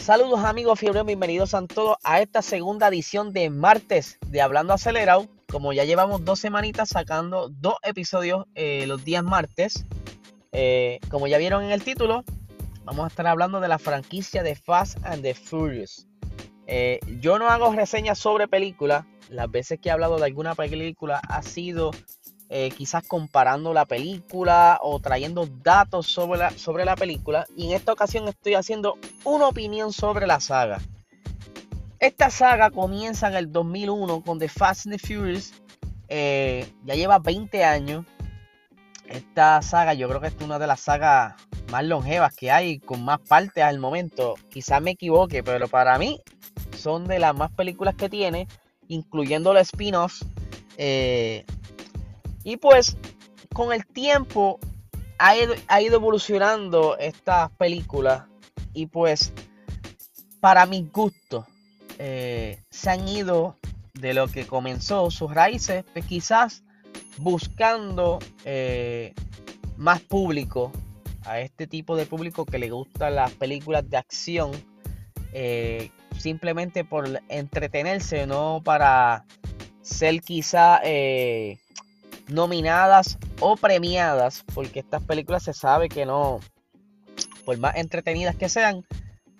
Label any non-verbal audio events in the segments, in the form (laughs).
Saludos amigos fiebre, bienvenidos a todos a esta segunda edición de martes de Hablando Acelerado. Como ya llevamos dos semanitas sacando dos episodios eh, los días martes, eh, como ya vieron en el título, vamos a estar hablando de la franquicia de Fast and the Furious. Eh, yo no hago reseñas sobre películas, las veces que he hablado de alguna película ha sido eh, quizás comparando la película o trayendo datos sobre la, sobre la película. Y en esta ocasión estoy haciendo una opinión sobre la saga. Esta saga comienza en el 2001 con The Fast and the Furious. Eh, ya lleva 20 años. Esta saga yo creo que es una de las sagas más longevas que hay, con más partes al momento. Quizás me equivoque, pero para mí son de las más películas que tiene, incluyendo los spin-offs. Eh, y pues con el tiempo ha ido, evolucionando esta película y pues para mi gusto eh, se han ido de lo que comenzó sus raíces, pues quizás buscando eh, más público, a este tipo de público que le gustan las películas de acción, eh, simplemente por entretenerse, no para ser quizá nominadas o premiadas, porque estas películas se sabe que no, por más entretenidas que sean,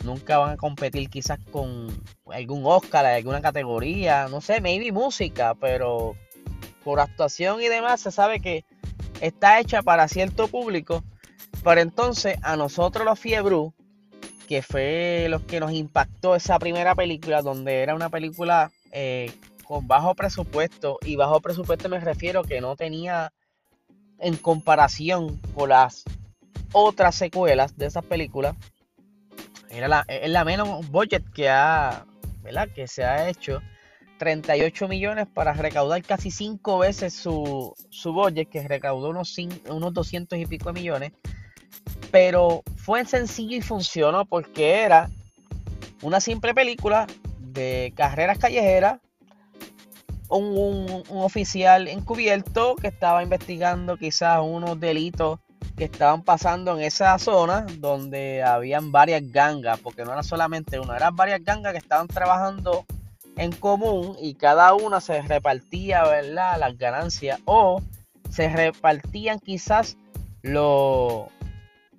nunca van a competir quizás con algún Oscar, alguna categoría, no sé, maybe música, pero por actuación y demás se sabe que está hecha para cierto público. Pero entonces a nosotros los Fiebru, que fue lo que nos impactó esa primera película, donde era una película eh, con bajo presupuesto, y bajo presupuesto me refiero que no tenía en comparación con las otras secuelas de esas películas, era la, es la menos budget que ha, ¿verdad? que se ha hecho. 38 millones para recaudar casi 5 veces su, su budget, que recaudó unos, unos 200 y pico de millones. Pero fue sencillo y funcionó porque era una simple película de carreras callejeras un, oficial encubierto que estaba investigando quizás unos delitos que estaban pasando en esa zona donde habían varias gangas, porque no era solamente una, eran varias gangas que estaban trabajando en común y cada una se repartía, ¿verdad? Las ganancias o se repartían quizás los,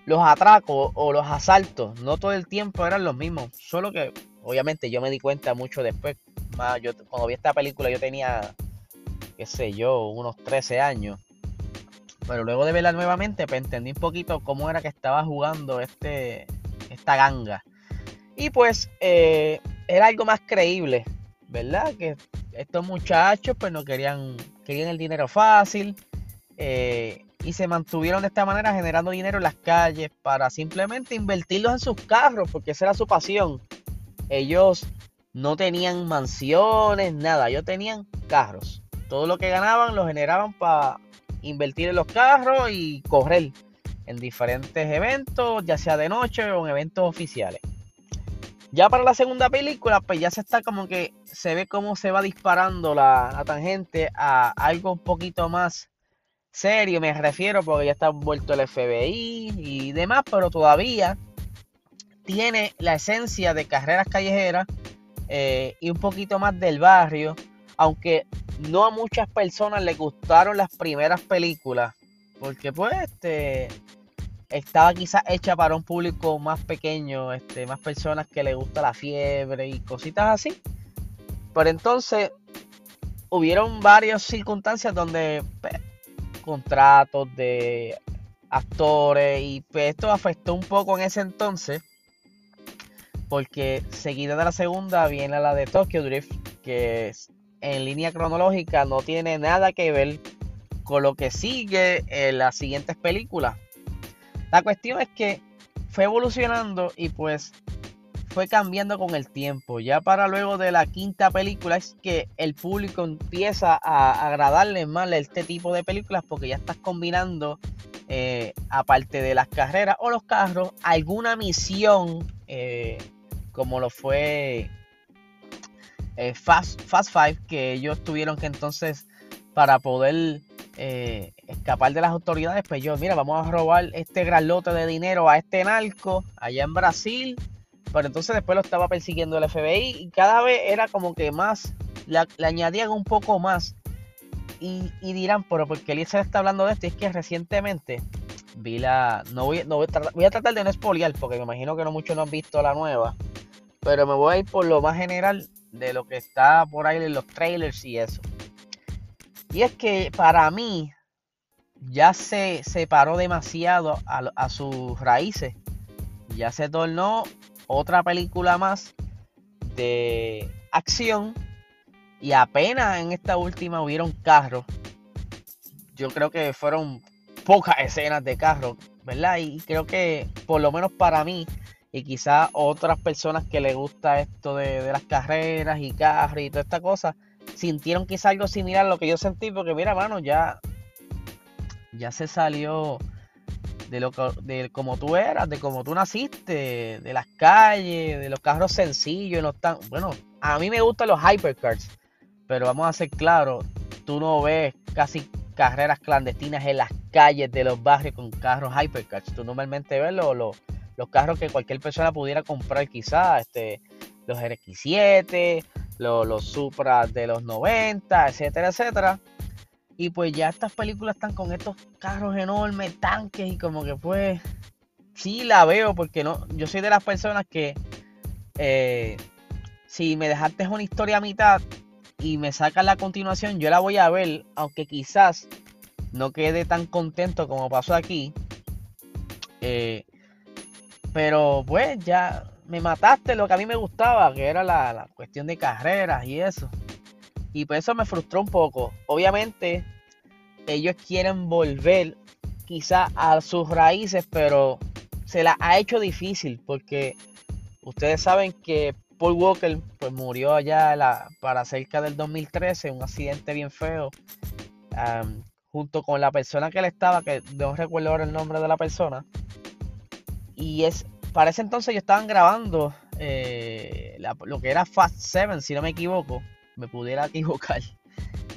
los atracos o los asaltos. No todo el tiempo eran los mismos, solo que obviamente yo me di cuenta mucho después yo cuando vi esta película yo tenía, qué sé yo, unos 13 años. Pero luego de verla nuevamente, pues entendí un poquito cómo era que estaba jugando este, esta ganga. Y pues eh, era algo más creíble, ¿verdad? Que estos muchachos pues no querían, querían el dinero fácil. Eh, y se mantuvieron de esta manera generando dinero en las calles para simplemente invertirlos en sus carros, porque esa era su pasión. Ellos no tenían mansiones, nada, ellos tenían carros. Todo lo que ganaban lo generaban para invertir en los carros y correr en diferentes eventos, ya sea de noche o en eventos oficiales. Ya para la segunda película, pues ya se está como que se ve cómo se va disparando la, tangente a algo un poquito más serio, me refiero, porque ya está vuelto el FBI y demás, pero todavía tiene la esencia de carreras callejeras eh, y un poquito más del barrio, aunque no a muchas personas les gustaron las primeras películas, porque pues este, estaba quizás hecha para un público más pequeño, este, más personas que les gusta la fiebre y cositas así. Pero entonces hubieron varias circunstancias donde pues, contratos de actores y pues, esto afectó un poco en ese entonces porque seguida de la segunda viene la de Tokyo Drift, que en línea cronológica no tiene nada que ver con lo que sigue en las siguientes películas. La cuestión es que fue evolucionando y pues fue cambiando con el tiempo. Ya para luego de la quinta película es que el público empieza a agradarle más este tipo de películas porque ya estás combinando, eh, aparte de las carreras o los carros, alguna misión eh, como lo fue eh, Fast, Five, que ellos tuvieron que entonces, para poder eh, escapar de las autoridades, pues yo, mira, vamos a robar este gran lote de dinero a este narco allá en Brasil pero entonces después lo estaba persiguiendo el FBI y cada vez era como que más, le, añadían un poco más. Y, dirán, pero ¿por qué Eliezer está hablando de esto? Y es que recientemente vi la. No voy, no voy, voy a tratar de no spoilear, porque me imagino que no muchos no han visto la nueva. Pero me voy a ir por lo más general de lo que está por ahí en los trailers y eso. Y es que para mí ya se separó demasiado a, sus raíces. Ya se tornó otra película más de acción. Y apenas en esta última hubieron carros. Yo creo que fueron pocas escenas de carros, ¿verdad? Y creo que por lo menos para mí y quizás otras personas que les gusta esto de, las carreras y carros y toda esta cosa, sintieron quizás algo similar a lo que yo sentí, porque mira, mano, ya, ya se salió de lo de como tú eras, de cómo tú naciste, de las calles, de los carros sencillos, no tan, bueno, a mí me gustan los hypercars, pero vamos a ser claros, tú no ves casi carreras clandestinas en las calles de los barrios con carros hypercars, tú normalmente ves los los carros que cualquier persona pudiera comprar quizás, este, los RX7, los, los Supra de los 90, etcétera, etcétera. Y pues ya estas películas están con estos carros enormes, tanques y como que pues sí la veo porque no, yo soy de las personas que eh, si me dejaste una historia a mitad y me sacas la continuación, yo la voy a ver, aunque quizás no quede tan contento como pasó aquí. Eh, pero pues ya me mataste lo que a mí me gustaba, que era la, cuestión de carreras y eso. Y pues eso me frustró un poco. Obviamente ellos quieren volver quizá a sus raíces, pero se la ha hecho difícil porque ustedes saben que Paul Walker pues murió allá la, para cerca del 2013, un accidente bien feo, junto con la persona que él estaba, que no recuerdo ahora el nombre de la persona. Y es, para ese entonces ellos estaban grabando eh, lo que era Fast 7, si no me equivoco. Me pudiera (laughs) equivocar.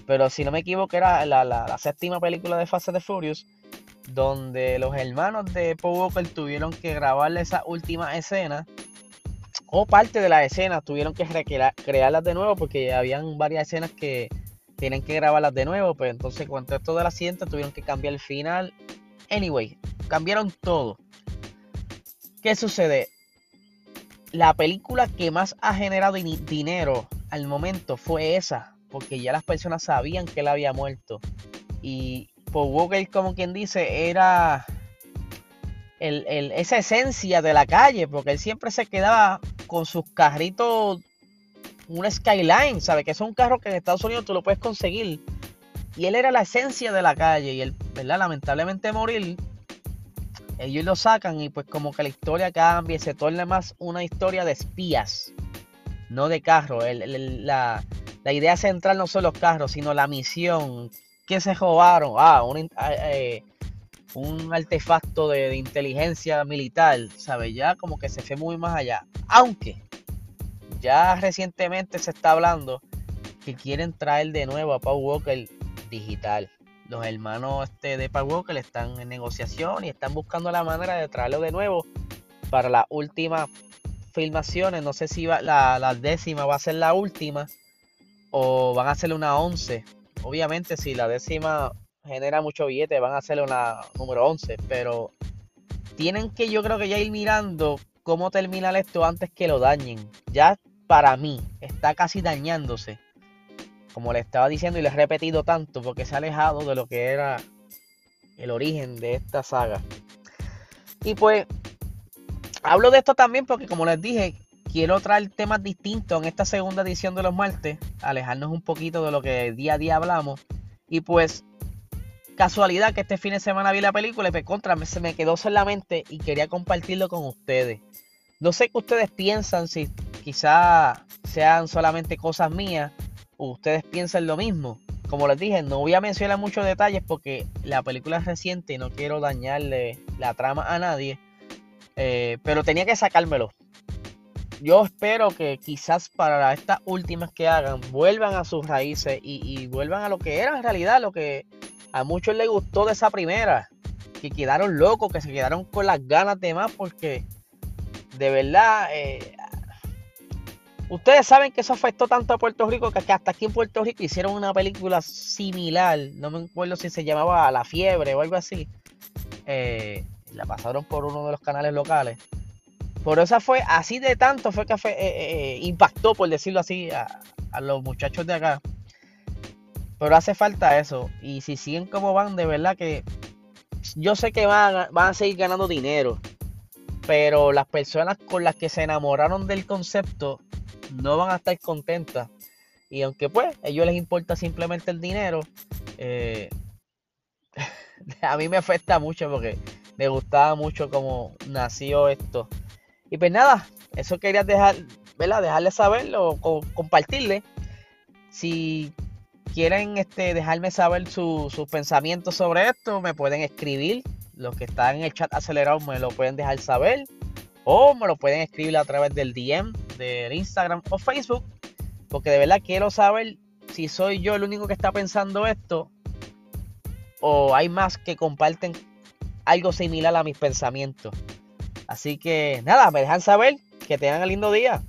Pero si no me equivoco, era la, séptima película de Fast and Furious. Donde los hermanos de Paul Walker tuvieron que grabarle esa última escena. O parte de la escena tuvieron que crearlas de nuevo. Porque habían varias escenas que tienen que grabarlas de nuevo. Pues entonces, cuando esto del accidente, tuvieron que cambiar el final. Anyway, cambiaron todo. ¿Qué sucede? La película que más ha generado dinero al momento fue esa, porque ya las personas sabían que él había muerto. Y Paul Walker, como quien dice, era esa esencia de la calle, porque él siempre se quedaba con sus carritos, un Skyline, ¿sabes? Que es un carro que en Estados Unidos tú lo puedes conseguir. Y él era la esencia de la calle y él, ¿verdad? Lamentablemente morir ellos lo sacan y pues como que la historia cambia y se torna más una historia de espías, no de carro. la, idea central no son los carros, sino la misión. que se robaron? Ah, un, ah, eh, un artefacto de, inteligencia militar, ¿sabes? Ya como que se fue muy más allá. Aunque ya recientemente se está hablando que quieren traer de nuevo a Paul Walker digital los hermanos este, de Paul Walker están en negociación y están buscando la manera de traerlo de nuevo para las últimas filmaciones. No sé si va, la, décima va a ser la última o van a hacerle una 11. Obviamente, si la décima genera mucho billete, van a hacerle una número 11. Pero tienen que, yo creo que ya ir mirando cómo terminar esto antes que lo dañen. Ya para mí está casi dañándose como le estaba diciendo y le he repetido tanto porque se ha alejado de lo que era el origen de esta saga. Y pues hablo de esto también porque como les dije, quiero traer temas distintos en esta segunda edición de los martes, alejarnos un poquito de lo que día a día hablamos. Y pues casualidad que este fin de semana vi la película y pues contra se me quedó solamente y quería compartirlo con ustedes. No sé qué ustedes piensan, si quizá sean solamente cosas mías ustedes piensan lo mismo. Como les dije, no voy a mencionar muchos detalles porque la película es reciente y no quiero dañarle la trama a nadie. Eh, pero tenía que sacármelo. Yo espero que quizás para estas últimas que hagan vuelvan a sus raíces y, vuelvan a lo que era en realidad, lo que a muchos les gustó de esa primera. Que quedaron locos, que se quedaron con las ganas de más porque de verdad eh, Ustedes saben que eso afectó tanto a Puerto Rico que hasta aquí en Puerto Rico hicieron una película similar. No me acuerdo si se llamaba La Fiebre o algo así. Eh, la pasaron por uno de los canales locales. Por eso fue así de tanto fue que eh, eh, impactó, por decirlo así, a, los muchachos de acá. Pero hace falta eso. Y si siguen como van, de verdad que yo sé que van, van a seguir ganando dinero. Pero las personas con las que se enamoraron del concepto no van a estar contentas. Y aunque pues a ellos les importa simplemente el dinero, eh, (laughs) a mí me afecta mucho porque me gustaba mucho cómo nació esto. Y pues nada, eso quería dejar, ¿verdad? Dejarle saberlo o compartirle. Si quieren este, dejarme saber sus pensamientos sobre esto, me pueden escribir. Los que están en el chat acelerado me lo pueden dejar saber. O me lo pueden escribir a través del DM, del Instagram o Facebook. Porque de verdad quiero saber si soy yo el único que está pensando esto. O hay más que comparten algo similar a mis pensamientos. Así que nada, me dejan saber que tengan un lindo día.